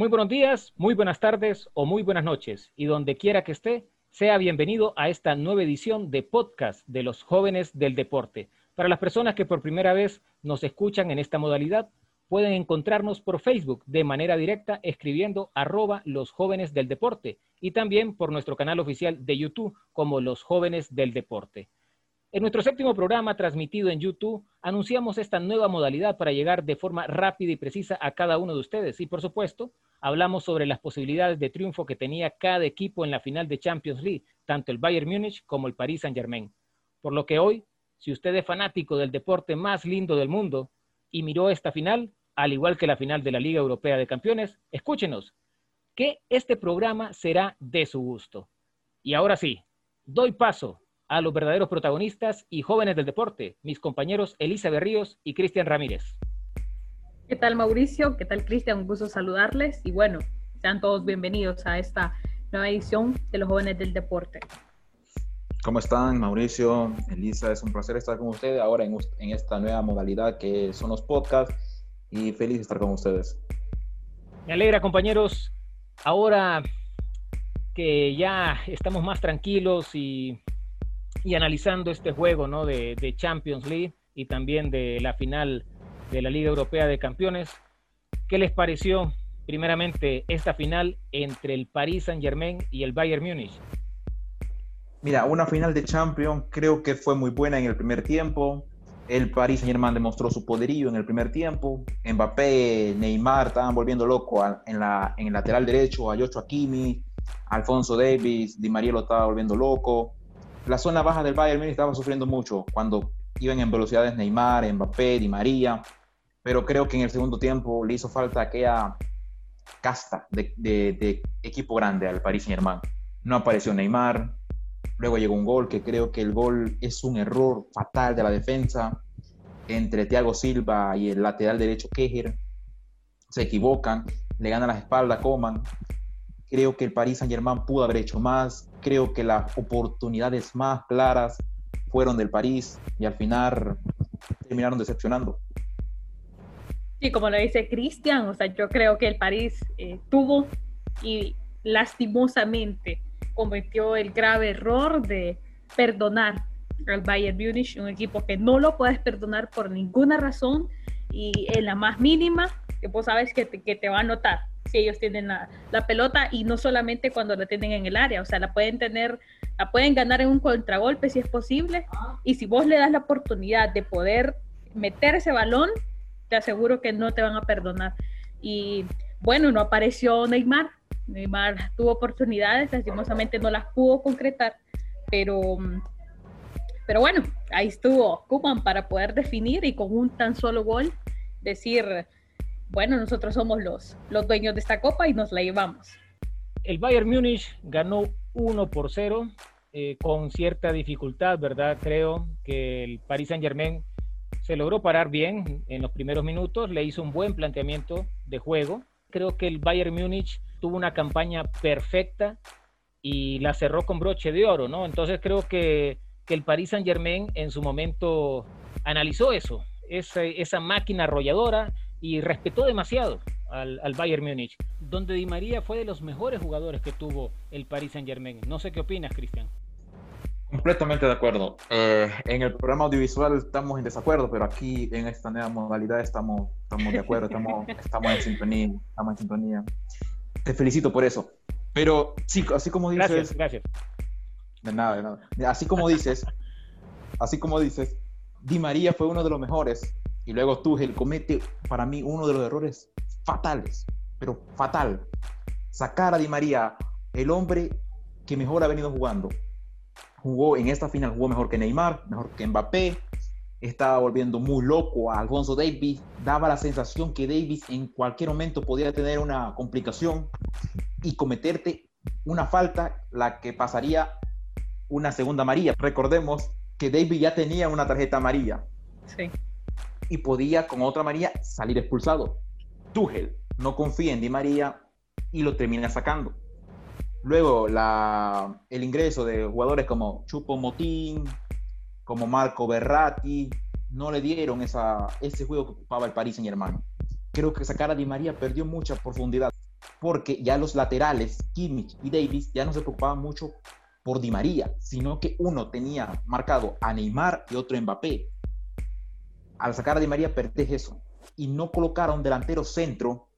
Muy buenos días, muy buenas tardes o muy buenas noches. Y donde quiera que esté, sea bienvenido a esta nueva edición de podcast de los jóvenes del deporte. Para las personas que por primera vez nos escuchan en esta modalidad, pueden encontrarnos por Facebook de manera directa escribiendo arroba los jóvenes del deporte y también por nuestro canal oficial de YouTube como los jóvenes del deporte. En nuestro séptimo programa transmitido en YouTube, anunciamos esta nueva modalidad para llegar de forma rápida y precisa a cada uno de ustedes. Y por supuesto, hablamos sobre las posibilidades de triunfo que tenía cada equipo en la final de Champions League, tanto el Bayern Múnich como el Paris Saint-Germain. Por lo que hoy, si usted es fanático del deporte más lindo del mundo y miró esta final, al igual que la final de la Liga Europea de Campeones, escúchenos, que este programa será de su gusto. Y ahora sí, doy paso a los verdaderos protagonistas y jóvenes del deporte, mis compañeros Elisa Berríos y Cristian Ramírez. ¿Qué tal Mauricio? ¿Qué tal Cristian? Un gusto saludarles y bueno, sean todos bienvenidos a esta nueva edición de los jóvenes del deporte. ¿Cómo están Mauricio? Elisa, es un placer estar con ustedes ahora en, en esta nueva modalidad que son los podcasts y feliz de estar con ustedes. Me alegra compañeros, ahora que ya estamos más tranquilos y y analizando este juego ¿no? de, Champions League y también de la final de la Liga Europea de Campeones. ¿Qué les pareció primeramente esta final entre el Paris Saint Germain y el Bayern Múnich? Mira, una final de Champions creo que fue muy buena en el primer tiempo. El Paris Saint Germain demostró su poderío en el primer tiempo. Mbappé, Neymar estaban volviendo loco en, la, el lateral derecho, a Yocho Akimi, Alfonso Davis, Di María lo estaba volviendo loco la zona baja del Bayern estaba sufriendo mucho cuando iban en velocidades Neymar, Mbappé, Di María, pero creo que en el segundo tiempo le hizo falta aquella casta de, equipo grande al Paris Saint-Germain. No apareció Neymar, luego llegó un gol que creo que el gol es un error fatal de la defensa entre Thiago Silva y el lateral derecho Kejer. Se equivocan, le ganan la espalda Coman Creo que el Paris Saint Germain pudo haber hecho más. Creo que las oportunidades más claras fueron del París y al final terminaron decepcionando. Sí, como lo dice Cristian, o sea, yo creo que el París eh, tuvo y lastimosamente cometió el grave error de perdonar al Bayern Munich, un equipo que no lo puedes perdonar por ninguna razón y en la más mínima, que vos sabes que te, que te va a notar si ellos tienen la, pelota y no solamente cuando la tienen en el área, o sea, la pueden tener, la pueden ganar en un contragolpe si es posible y si vos le das la oportunidad de poder meter ese balón, te aseguro que no te van a perdonar. Y bueno, no apareció Neymar, Neymar tuvo oportunidades, lastimosamente no las pudo concretar, pero, pero bueno, ahí estuvo Kuman para poder definir y con un tan solo gol decir bueno, nosotros somos los, los dueños de esta copa y nos la llevamos. El Bayern Múnich ganó 1 por 0 eh, con cierta dificultad, ¿verdad? Creo que el Paris Saint Germain se logró parar bien en los primeros minutos, le hizo un buen planteamiento de juego. Creo que el Bayern Múnich tuvo una campaña perfecta y la cerró con broche de oro, ¿no? Entonces creo que, que el Paris Saint Germain en su momento analizó eso, esa, esa máquina arrolladora, y respetó demasiado al, al, Bayern Múnich, donde Di María fue de los mejores jugadores que tuvo el Paris Saint Germain. No sé qué opinas, Cristian. Completamente de acuerdo. Eh, en el programa audiovisual estamos en desacuerdo, pero aquí en esta nueva modalidad estamos, estamos de acuerdo, estamos, estamos en sintonía, estamos en sintonía. Te felicito por eso. Pero sí, así como dices. Gracias, gracias. De nada, de nada. Así como dices, así como dices, Di María fue uno de los mejores y luego Tuchel comete para mí uno de los errores fatales, pero fatal. Sacar a Di María, el hombre que mejor ha venido jugando. Jugó en esta final, jugó mejor que Neymar, mejor que Mbappé. Estaba volviendo muy loco a Alfonso Davis. Daba la sensación que Davis en cualquier momento podía tener una complicación y cometerte una falta, la que pasaría una segunda amarilla. Recordemos que Davis ya tenía una tarjeta amarilla. Sí y podía con otra María salir expulsado. Tuchel no confía en Di María y lo termina sacando. Luego la, el ingreso de jugadores como Chupo Motín, como Marco Berratti, no le dieron esa, ese juego que ocupaba el Paris Saint Germain. Creo que sacar a Di María perdió mucha profundidad. porque ya los laterales, Kimmich y Davis, ya no se preocupaban mucho por Di María, sino que uno tenía marcado a Neymar y otro Mbappé. Al sacar a Di María perdés eso y no colocaron delantero centro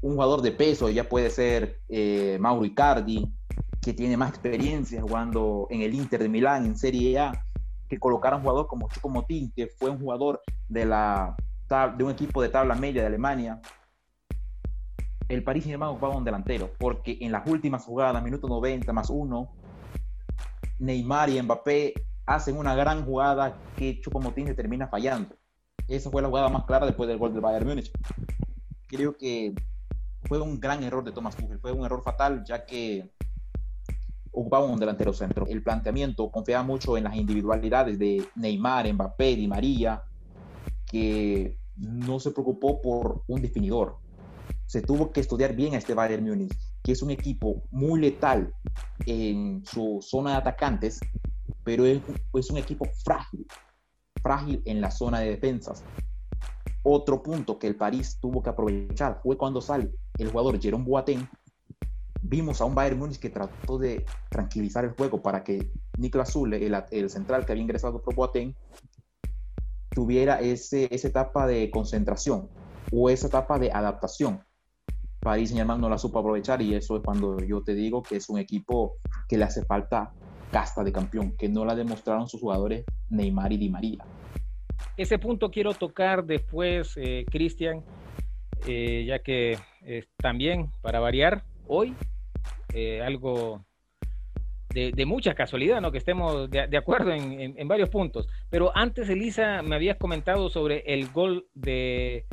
un jugador de peso, ya puede ser eh, Mauro Icardi, que tiene más experiencia jugando en el Inter de Milán, en Serie A, que colocaron un jugador como Chico Motín, que fue un jugador de, la, de un equipo de tabla media de Alemania, el París Saint-Germain ocupaba un delantero, porque en las últimas jugadas, minuto 90 más uno, Neymar y Mbappé hacen una gran jugada que Chupomotín se termina fallando. Esa fue la jugada más clara después del gol del Bayern Múnich. Creo que fue un gran error de Thomas Tuchel, fue un error fatal ya que ocupaba un delantero centro. El planteamiento confiaba mucho en las individualidades de Neymar, Mbappé, Di María, que no se preocupó por un definidor se tuvo que estudiar bien a este Bayern Múnich, que es un equipo muy letal en su zona de atacantes, pero es, es un equipo frágil, frágil en la zona de defensas. Otro punto que el París tuvo que aprovechar fue cuando sale el jugador Jerome Boateng. Vimos a un Bayern Múnich que trató de tranquilizar el juego para que Niklas Zule, el, central que había ingresado por Boateng, tuviera esa etapa de concentración o esa etapa de adaptación París Saint Germain no la supo aprovechar y eso es cuando yo te digo que es un equipo que le hace falta casta de campeón, que no la demostraron sus jugadores Neymar y Di María. Ese punto quiero tocar después, eh, Cristian, eh, ya que también, para variar, hoy eh, algo de, mucha casualidad, ¿no? Que estemos de, acuerdo en, varios puntos. Pero antes, Elisa, me habías comentado sobre el gol de,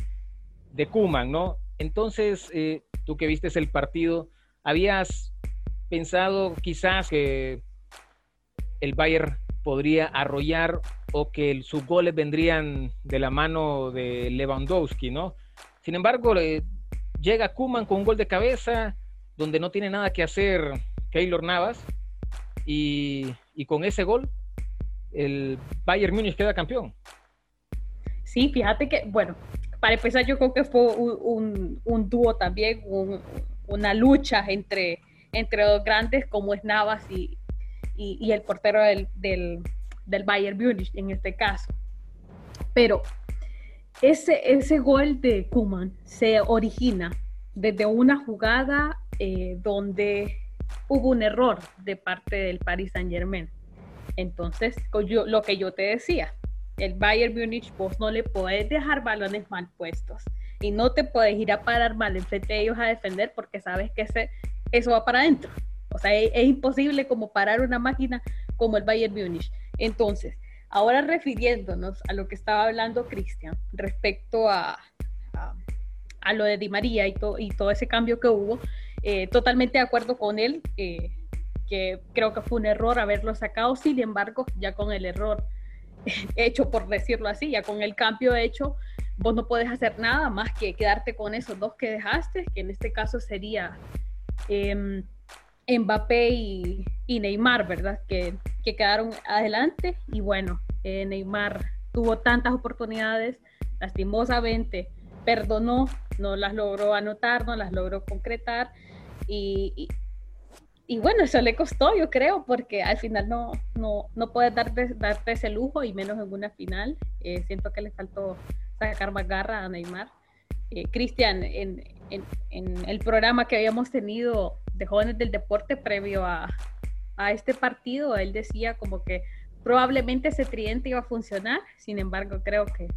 de Kuman, ¿no? Entonces, eh, tú que vistes el partido, ¿habías pensado quizás que el Bayern podría arrollar o que sus goles vendrían de la mano de Lewandowski, ¿no? Sin embargo, llega Kuman con un gol de cabeza donde no tiene nada que hacer Keylor Navas y, con ese gol el Bayern Múnich queda campeón. Sí, fíjate que, bueno, para empezar, yo creo que fue un, un, dúo también, una lucha entre, entre dos grandes como es Navas y, y, el portero del, del, del, Bayern Munich en este caso. Pero ese, ese gol de Kuman se origina desde una jugada eh, donde hubo un error de parte del Paris Saint Germain. Entonces, yo, lo que yo te decía, el Bayern Munich, vos no le podés dejar balones mal puestos y no te puedes ir a parar mal enfrente de ellos a defender porque sabes que ese, eso va para adentro. O sea, es, imposible como parar una máquina como el Bayern Munich. Entonces, ahora refiriéndonos a lo que estaba hablando Cristian respecto a, a, lo de Di María y, y todo ese cambio que hubo, eh, totalmente de acuerdo con él, eh, que creo que fue un error haberlo sacado, sin embargo, ya con el error hecho, por decirlo así, ya con el cambio hecho, vos no puedes hacer nada más que quedarte con esos dos que dejaste, que en este caso sería eh, Mbappé y, Neymar, ¿verdad? Que, que, quedaron adelante y bueno, eh, Neymar tuvo tantas oportunidades, lastimosamente perdonó, no las logró anotar, no las logró concretar y, y bueno, eso le costó, yo creo, porque al final no, no, no puedes darte, darte ese lujo y menos en una final. Eh, siento que le faltó sacar más garra a Neymar. Eh, Cristian, en, en, en, el programa que habíamos tenido de jóvenes del deporte previo a, a este partido, él decía como que probablemente ese tridente iba a funcionar, sin embargo creo que,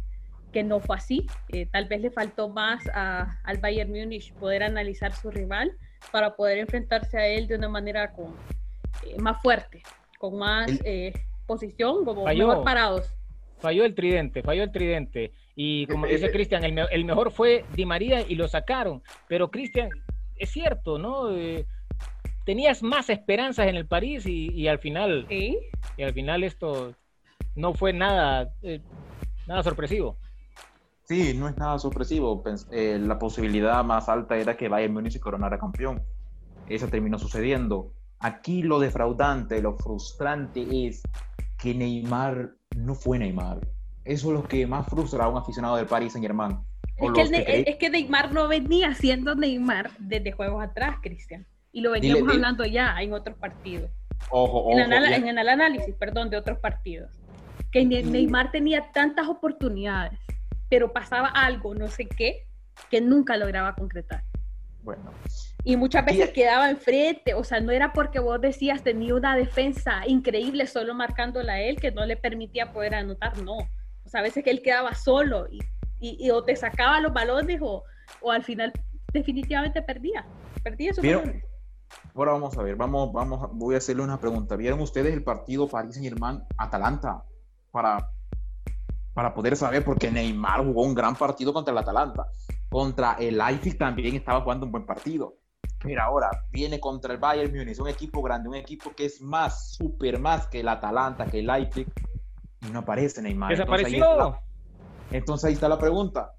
que no fue así. Eh, tal vez le faltó más a, al Bayern Múnich poder analizar su rival para poder enfrentarse a él de una manera con, eh, más fuerte, con más eh, posición, como mejor parados. Falló el tridente, falló el tridente. Y como dice Cristian, el, el, mejor fue Di María y lo sacaron. Pero Cristian, es cierto, ¿no? Eh, tenías más esperanzas en el París y, al final, y al final esto no fue nada, nada sorpresivo. Sí, no es nada sorpresivo. Eh, la posibilidad más alta era que Bayern Múnich se coronara campeón. Eso terminó sucediendo. Aquí lo defraudante, lo frustrante es que Neymar no fue Neymar. Eso es lo que más frustra a un aficionado del Paris Saint Germain. Es que, Neymar no venía siendo Neymar desde juegos atrás, Cristian. Y lo veníamos hablando ya en otros partidos. Ojo, en, en, el análisis, perdón, de otros partidos. Que Neymar tenía tantas oportunidades, pero pasaba algo, no sé qué, que nunca lograba concretar. Bueno. Y muchas veces quedaba enfrente, o sea, no era porque vos decías tenía una defensa increíble solo marcándola a él que no le permitía poder anotar, no. O sea, a veces que él quedaba solo y, y, o te sacaba los balones o, o, al final definitivamente perdía, perdía esos balones. Ahora vamos a ver, vamos, vamos, voy a hacerle una pregunta. ¿Vieron ustedes el partido París Saint Germain Atalanta? Para, para poder saber, porque Neymar jugó un gran partido contra el Atalanta. Contra el Leipzig también estaba jugando un buen partido. Mira, ahora viene contra el Bayern Múnich, un equipo grande, un equipo que es más, súper más que el Atalanta, que el Leipzig, y no aparece Neymar. Desapareció. Entonces ahí está la pregunta.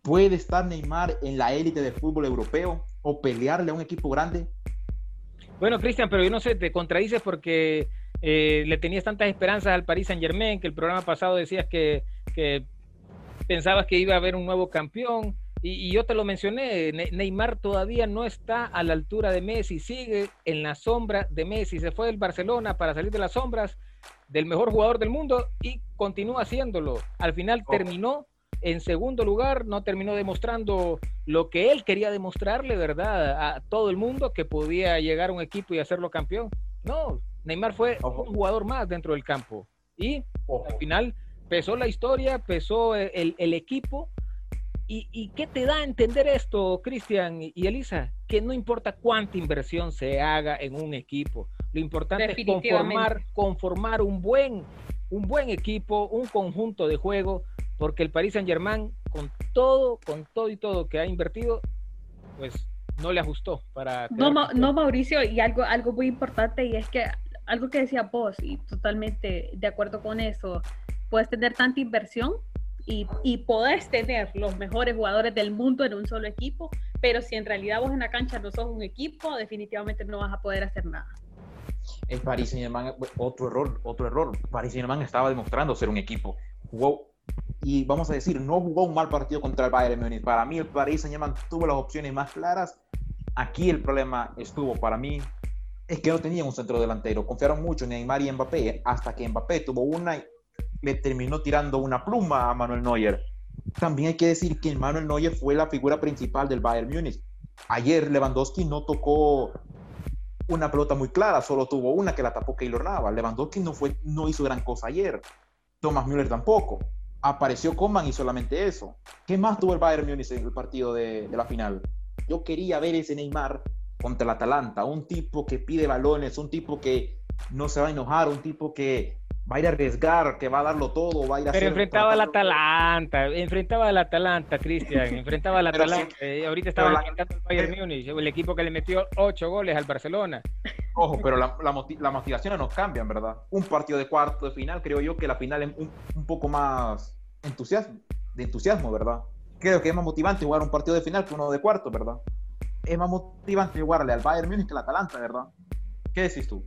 ¿Puede estar Neymar en la élite del fútbol europeo o pelearle a un equipo grande? Bueno, Cristian, pero yo no sé, te contradices porque eh, le tenías tantas esperanzas al Paris Saint Germain, que el programa pasado decías que, que pensabas que iba a haber un nuevo campeón. Y, yo te lo mencioné, Neymar todavía no está a la altura de Messi, sigue en la sombra de Messi, se fue del Barcelona para salir de las sombras del mejor jugador del mundo y continúa haciéndolo. Al final terminó en segundo lugar, no terminó demostrando lo que él quería demostrarle, ¿verdad? A todo el mundo que podía llegar a un equipo y hacerlo campeón. No, Neymar fue un jugador más dentro del campo. Y al final pesó la historia, pesó el, el equipo ¿Y, qué te da a entender esto, Cristian y Elisa? Que no importa cuánta inversión se haga en un equipo, lo importante es conformar, conformar un, buen, un buen equipo, un conjunto de juego, porque el Paris Saint Germain, con todo, con todo y todo que ha invertido, pues no le ajustó para... No, no, Mauricio, y algo, algo muy importante, y es que algo que decía vos, y totalmente de acuerdo con eso, puedes tener tanta inversión, y, y podés tener los mejores jugadores del mundo en un solo equipo, pero si en realidad vos en la cancha no sos un equipo, definitivamente no vas a poder hacer nada. El Paris Saint Germain, otro error, otro error. Paris Saint Germain estaba demostrando ser un equipo. Jugó, y vamos a decir, no jugó un mal partido contra el Bayern Múnich. Para mí, el Paris Saint Germain tuvo las opciones más claras. Aquí el problema estuvo para mí es que no tenía un centro delantero. Confiaron mucho en Neymar y Mbappé hasta que Mbappé tuvo una le terminó tirando una pluma a Manuel Neuer. También hay que decir que Manuel Neuer fue la figura principal del Bayern Múnich. Ayer Lewandowski no tocó una pelota muy clara, solo tuvo una que la tapó Keylor Navas. Lewandowski no, fue, no hizo gran cosa ayer. Thomas Müller tampoco. Apareció Coman y solamente eso. ¿Qué más tuvo el Bayern Múnich en el partido de, de la final? Yo quería ver ese Neymar contra el Atalanta, un tipo que pide balones, un tipo que no se va a enojar, un tipo que va a ir a arriesgar, que va a darlo todo, va a ir a Pero enfrentaba al Atalanta, enfrentaba al Atalanta, Cristian, enfrentaba al Atalanta. Eh, ahorita estaba enfrentando al Bayern Múnich, el equipo que le metió ocho goles al Barcelona. Ojo, pero la, la, las motivaciones no cambian, ¿verdad? Un partido de cuarto de final, creo yo que la final es un, un poco más entusiasmo, de entusiasmo, ¿verdad? Creo que es más motivante jugar un partido de final que uno de cuarto, ¿verdad? Es más motivante jugarle al Bayern Múnich que al Atalanta, ¿verdad? ¿Qué decís tú?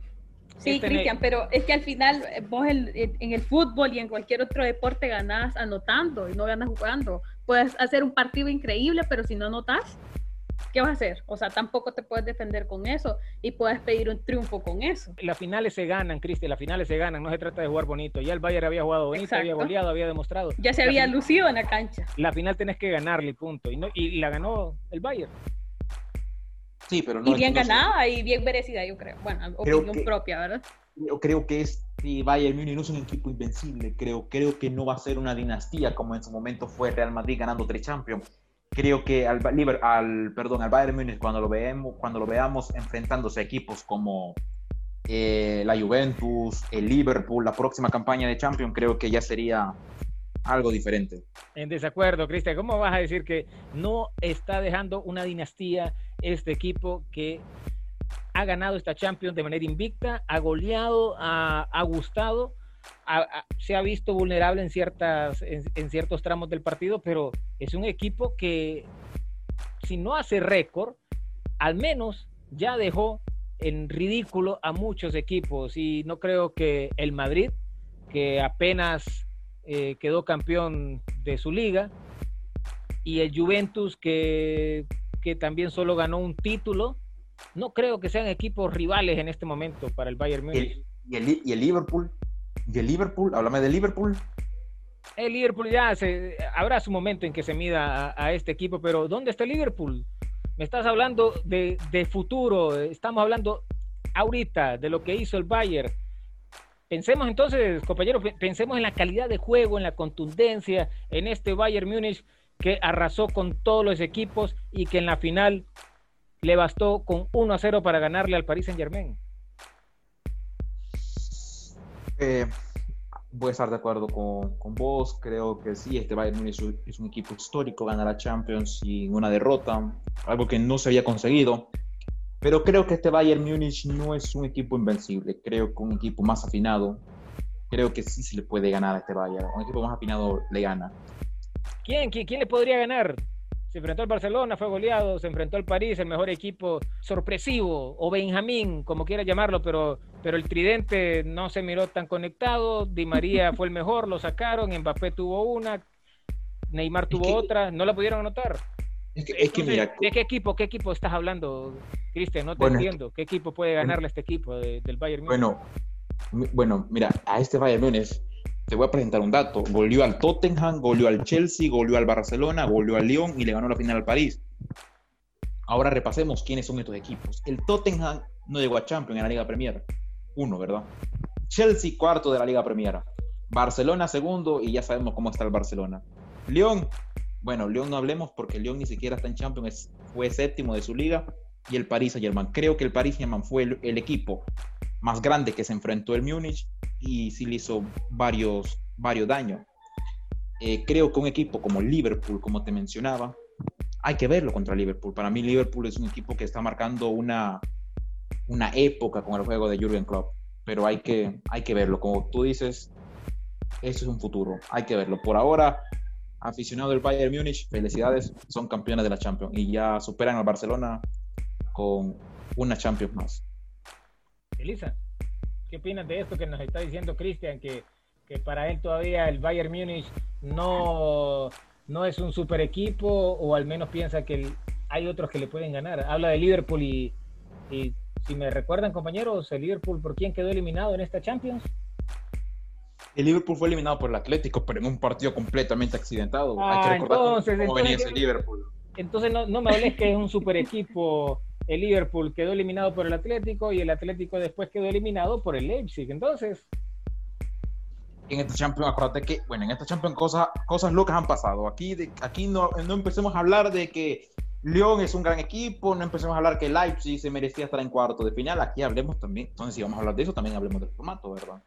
Sí, Cristian, pero es que al final eh, vos en el fútbol y en cualquier otro deporte ganás anotando y no ganas jugando. Puedes hacer un partido increíble, pero si no anotas, ¿qué vas a hacer? O sea, tampoco te puedes defender con eso y puedes pedir un triunfo con eso. Las finales se ganan, Cristian, las finales se ganan, no se trata de jugar bonito. Ya el Bayern había jugado bonito, había goleado, había demostrado. Ya se había lucido en la cancha. La final tenés que ganarle, punto. Y, no, y la ganó el Bayern. Sí, pero no. Y bien ganada y bien merecida, yo creo. Bueno, opinión propia, ¿verdad? Yo creo que este Bayern Múnich no es un equipo invencible. Creo, creo que no va a ser una dinastía como en su momento fue Real Madrid ganando tres Champions. Creo que al, al, perdón, al Bayern Múnich cuando lo, veamos, cuando lo veamos enfrentándose a equipos como eh, la Juventus, el Liverpool, la próxima campaña de Champions, creo que ya sería algo diferente. En desacuerdo, Cristian, ¿cómo vas a decir que no está dejando una dinastía este equipo que ha ganado esta Champions de manera invicta, ha goleado, ha, gustado, se ha visto vulnerable en, ciertas, en, ciertos tramos del partido, pero es un equipo que si no hace récord, al menos ya dejó en ridículo a muchos equipos y no creo que el Madrid, que apenas eh, quedó campeón de su liga, y el Juventus que, que también solo ganó un título. No creo que sean equipos rivales en este momento para el Bayern Múnich. ¿Y el, y el Liverpool? ¿Y el Liverpool? Háblame de Liverpool. El Liverpool ya se, habrá su momento en que se mida a, este equipo, pero ¿dónde está el Liverpool? Me estás hablando de, de futuro, estamos hablando ahorita de lo que hizo el Bayern. Pensemos entonces, compañeros, pensemos en la calidad de juego, en la contundencia, en este Bayern Múnich que arrasó con todos los equipos y que en la final le bastó con 1 a 0 para ganarle al Paris Saint Germain. Voy a estar de acuerdo con, con, vos. Creo que sí, este Bayern Múnich es un equipo histórico, ganar la Champions sin una derrota, algo que no se había conseguido. Pero creo que este Bayern Múnich no es un equipo invencible. Creo que un equipo más afinado, creo que sí se le puede ganar a este Bayern. Un equipo más afinado le gana. ¿Quién, quién, quién le podría ganar? Se enfrentó al Barcelona, fue goleado, se enfrentó al París, el mejor equipo sorpresivo, o Benjamín, como quiera llamarlo, pero, pero el tridente no se miró tan conectado. Di María fue el mejor, lo sacaron, Mbappé tuvo una, Neymar tuvo es que, otra, no la pudieron anotar. Es que, es que Entonces, mira, ¿De qué equipo, qué equipo estás hablando, Cristian? No te Bueno, entiendo. ¿Qué equipo puede ganarle a este equipo de- del Bayern Múnich? bueno, bueno, mira, a este Bayern Múnich te voy a presentar un dato. Goleó al Tottenham, goleó al Chelsea, goleó al Barcelona, goleó al Lyon y le ganó la final al París. Ahora repasemos quiénes son estos equipos. El Tottenham no llegó a Champions en la Liga Premier. Uno, ¿verdad? Chelsea, cuarto de la Liga Premier. Barcelona, segundo, y ya sabemos cómo está el Barcelona. Lyon, bueno, Lyon no hablemos porque Lyon ni siquiera está en Champions, fue séptimo de su liga. Y el Paris Saint-Germain. Creo que el Paris Saint-Germain fue el, el equipo más grande que se enfrentó el Múnich y sí le hizo varios, varios daños. Eh, creo que un equipo como Liverpool, como te mencionaba, hay que verlo contra Liverpool. Para mí Liverpool es un equipo que está marcando una, una época con el juego de Jurgen Klopp, pero hay que, hay que verlo. Como tú dices, eso es un futuro, hay que verlo. Por ahora, aficionado del Bayern Múnich, felicidades, son campeones de la Champions y ya superan al Barcelona con una Champions más. Elisa, ¿qué opinas de esto que nos está diciendo Cristian? Que, que para él todavía el Bayern Múnich no, no es un super equipo o al menos piensa que el- hay otros que le pueden ganar. Habla de Liverpool y, y si me recuerdan compañeros, el Liverpool por quién quedó eliminado en esta Champions. El Liverpool fue eliminado por el Atlético, pero en un partido completamente accidentado. Hay Ah, que recordar cómo- entonces, cómo venía entonces- ese Liverpool. Entonces no, no me hables que es un super equipo. El Liverpool quedó eliminado por el Atlético y el Atlético después quedó eliminado por el Leipzig. Entonces, En esta Champions, acuérdate que, bueno, en esta Champions cosas, cosas locas han pasado. Aquí, de- aquí no, no empecemos a hablar de que León es un gran equipo, no empecemos a hablar que Leipzig se merecía estar en cuarto de final. Aquí hablemos también, entonces si vamos a hablar de eso, también hablemos del formato, ¿verdad?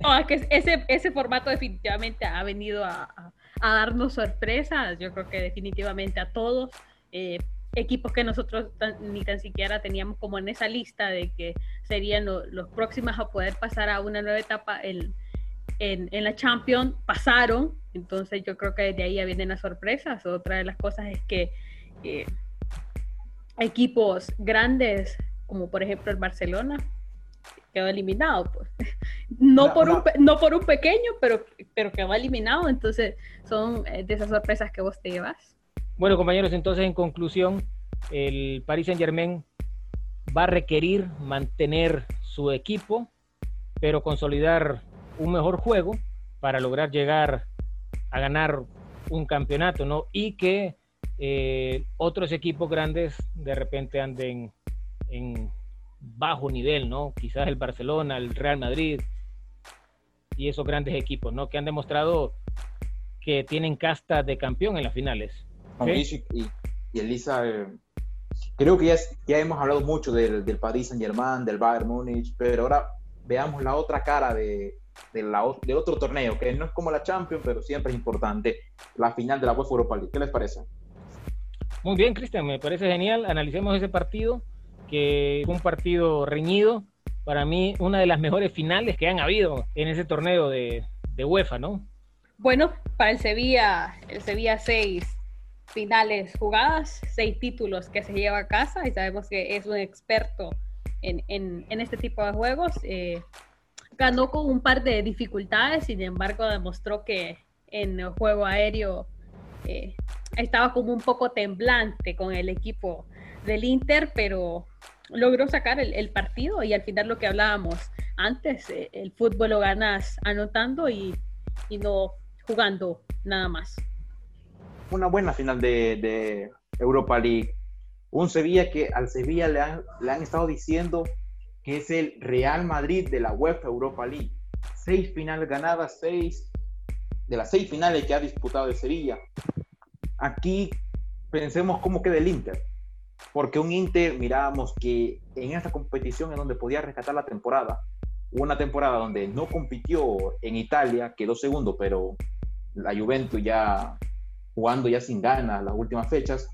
No, es que ese, ese formato definitivamente ha venido a, a- a darnos sorpresas, yo creo que definitivamente a todos, eh, equipos que nosotros tan- ni tan siquiera teníamos como en esa lista de que serían lo- los próximos a poder pasar a una nueva etapa en, en, en la Champions, pasaron, entonces yo creo que desde ahí ya vienen las sorpresas. Otra de las cosas es que eh, equipos grandes, como por ejemplo el Barcelona, quedó eliminado, pues. No, Una- por un, no por un pequeño, pero, pero quedó eliminado. Entonces, son eh, de esas sorpresas que vos te llevas. Bueno, compañeros, entonces en conclusión, el Paris Saint Germain va a requerir mantener su equipo, pero consolidar un mejor juego para lograr llegar a ganar un campeonato, ¿no? Y que eh, otros equipos grandes de repente anden en bajo nivel, ¿no? Quizás el Barcelona, el Real Madrid y esos grandes equipos, ¿no? Que han demostrado que tienen casta de campeón en las finales. Mauricio y, y Elisa, eh, creo que ya, ya hemos hablado mucho del, del Paris Saint Germain, del Bayern Múnich, pero ahora veamos la otra cara de, de, la, o- de otro torneo, que no es como la Champions, pero siempre es importante, la final de la UEFA Europa League. ¿Qué les parece? Muy bien, Cristian, me parece genial. Analicemos ese partido, que fue un partido reñido. Para mí, una de las mejores finales que han habido en ese torneo de, de UEFA, ¿no? Bueno, para el Sevilla, el Sevilla seis finales jugadas, seis títulos que se lleva a casa y sabemos que es un experto en, en- este tipo de juegos. Eh, ganó con un par de dificultades, sin embargo demostró que en el juego aéreo eh, estaba como un poco temblante con el equipo del Inter, pero logró sacar el, partido y al final lo que hablábamos antes, eh, el fútbol lo ganas anotando y, no jugando nada más. Una buena final de, Europa League. Un Sevilla que al Sevilla le han, estado diciendo que es el Real Madrid de la UEFA Europa League. Seis finales ganadas, seis de las seis finales que ha disputado el Sevilla. Aquí pensemos cómo queda el Inter porque un Inter, mirábamos que en esta competición en donde podía rescatar la temporada, una temporada donde no compitió en Italia, quedó segundo, pero la Juventus ya jugando ya sin ganas las últimas fechas.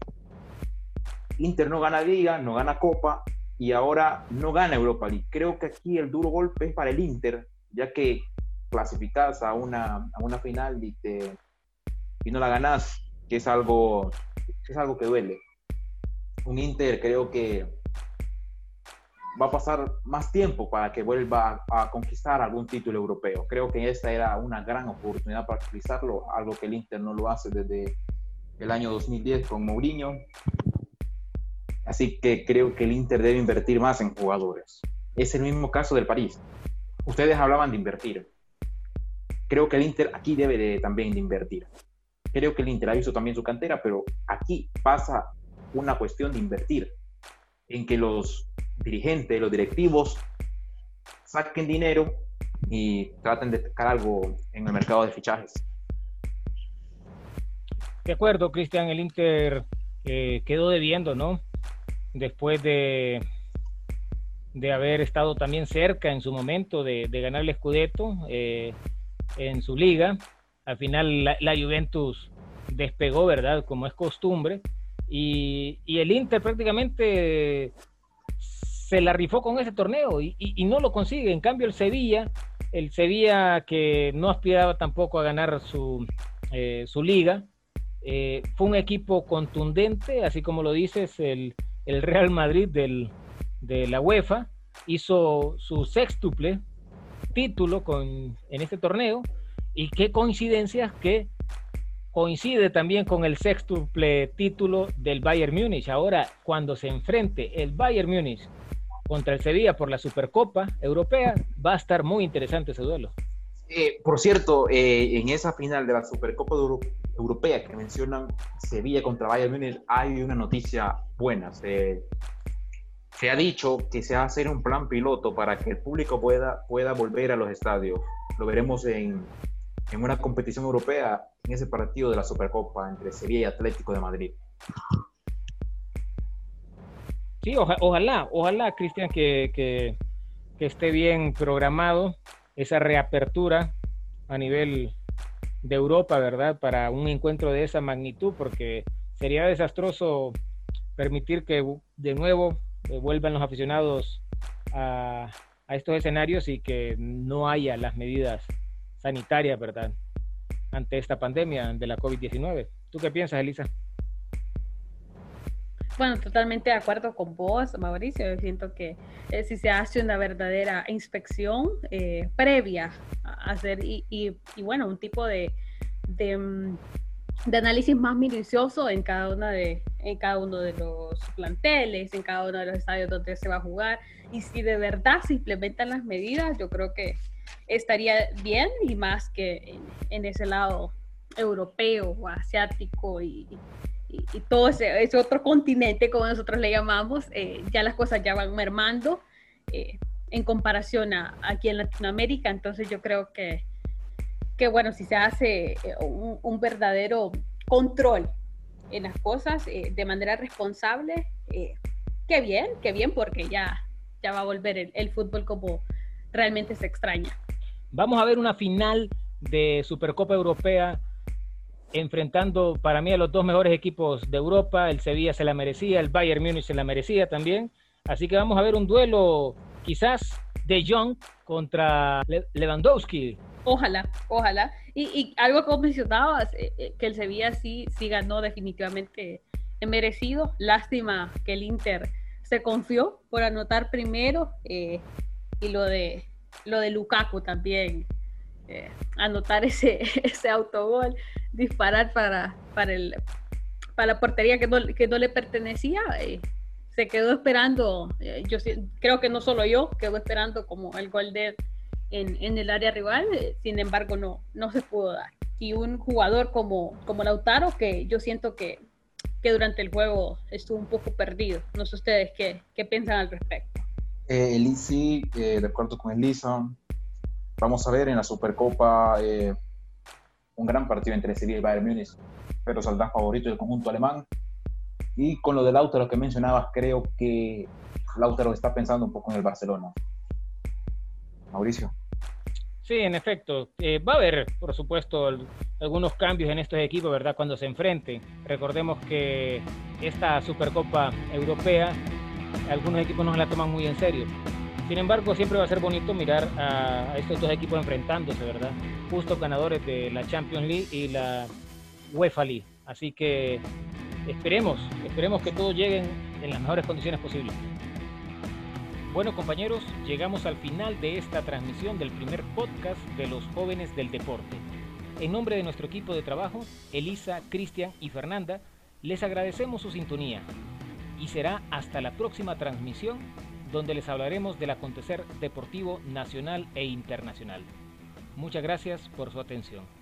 Inter no gana Liga, no gana Copa y ahora no gana Europa League. Creo que aquí el duro golpe es para el Inter, ya que clasificas a una, a una final y, te, y no la ganas, que es algo, es algo que duele un Inter creo que va a pasar más tiempo para que vuelva a, conquistar algún título europeo. Creo que esta era una gran oportunidad para utilizarlo, algo que el Inter no lo hace desde el año 2010 con Mourinho. Así que creo que el Inter debe invertir más en jugadores. Es el mismo caso del París. Ustedes hablaban de invertir. Creo que el Inter aquí debe de, también de invertir. Creo que el Inter ha visto también su cantera, pero aquí pasa una cuestión de invertir, en que los dirigentes, los directivos saquen dinero y traten de sacar algo en el mercado de fichajes. De acuerdo, Cristian, el Inter eh, quedó debiendo, ¿no? Después de, de haber estado también cerca en su momento de, ganar el Scudetto eh, en su liga. Al final la Juventus despegó, ¿verdad? Como es costumbre. Y, el Inter prácticamente se la rifó con ese torneo y, no lo consigue. En cambio, el Sevilla, el Sevilla que no aspiraba tampoco a ganar su, eh, su liga, eh, fue un equipo contundente, así como lo dices, el, el Real Madrid del, de la UEFA hizo su sextuple título con, en este torneo y qué coincidencias que coincide también con el sextuple título del Bayern Múnich. Ahora, cuando se enfrente el Bayern Múnich contra el Sevilla por la Supercopa Europea, va a estar muy interesante ese duelo. Eh, por cierto, eh, en esa final de la Supercopa Europea que mencionan Sevilla contra Bayern Múnich, hay una noticia buena. Se, se, ha dicho que se va a hacer un plan piloto para que el público pueda, pueda volver a los estadios. Lo veremos en, en una competición europea en ese partido de la Supercopa entre Sevilla y Atlético de Madrid. Sí, ojalá, ojalá, Cristian, que, que, esté bien programado esa reapertura a nivel de Europa, ¿verdad? Para un encuentro de esa magnitud, porque sería desastroso permitir que de nuevo eh, vuelvan los aficionados a, a estos escenarios y que no haya las medidas sanitaria, ¿verdad? Ante esta pandemia de la COVID-19. ¿Tú qué piensas, Elisa? Bueno, totalmente de acuerdo con vos, Mauricio. Yo siento que eh, si se hace una verdadera inspección eh, previa a hacer y, y, bueno, un tipo de, de, mm, de, análisis más minucioso en cada, una de, en cada uno de los planteles, en cada uno de los estadios donde se va a jugar. Y si de verdad se implementan las medidas, yo creo que estaría bien y más que en, ese lado europeo o asiático y, todo ese, otro continente, como nosotros le llamamos, eh, ya las cosas ya van mermando eh, en comparación a aquí en Latinoamérica. Entonces yo creo que, que bueno, si se hace eh, un, verdadero control en las cosas de manera responsable, qué bien, qué bien, porque ya, ya va a volver el, el fútbol como realmente se extraña. Vamos a ver una final de Supercopa Europea enfrentando para mí a los dos mejores equipos de Europa. El Sevilla se la merecía, el Bayern Múnich se la merecía también. Así que vamos a ver un duelo quizás de Jong contra Lewandowski. Ojalá, ojalá. Y, algo como mencionabas, eh, eh, que el Sevilla sí, sí ganó definitivamente merecido. Lástima que el Inter se confió por anotar primero eh, y lo de lo de Lukaku también, eh, anotar ese, ese autogol, disparar para, para, el, para la portería que no, que no le pertenecía. Eh, se quedó esperando, eh, yo creo que no solo yo, quedó esperando como el gol de en, en el área rival, eh, sin embargo no, no se pudo dar. Y un jugador como, como Lautaro, que yo siento que, que durante el juego estuvo un poco perdido. No sé ustedes qué, qué piensan al respecto. Eh, sí, de acuerdo con Elisa, vamos a ver en la Supercopa un gran partido entre Sevilla y Bayern Múnich, pero saldrá favorito del conjunto alemán. Y con lo de Lautaro que mencionabas, creo que Lautaro está pensando un poco en el Barcelona. Mauricio. Sí, en efecto. Eh, va a haber, por supuesto, algunos cambios en estos equipos, ¿verdad? Cuando se enfrenten. Recordemos que esta Supercopa Europea, algunos equipos no la toman muy en serio. Sin embargo, siempre va a ser bonito mirar a, estos dos equipos enfrentándose, ¿verdad? Justos ganadores de la Champions League y la UEFA League. Así que esperemos, esperemos que todos lleguen en las mejores condiciones posibles. Bueno compañeros, llegamos al final de esta transmisión del primer podcast de los jóvenes del deporte. En nombre de nuestro equipo de trabajo, Elisa, Cristian y Fernanda, les agradecemos su sintonía y será hasta la próxima transmisión donde les hablaremos del acontecer deportivo nacional e internacional. Muchas gracias por su atención.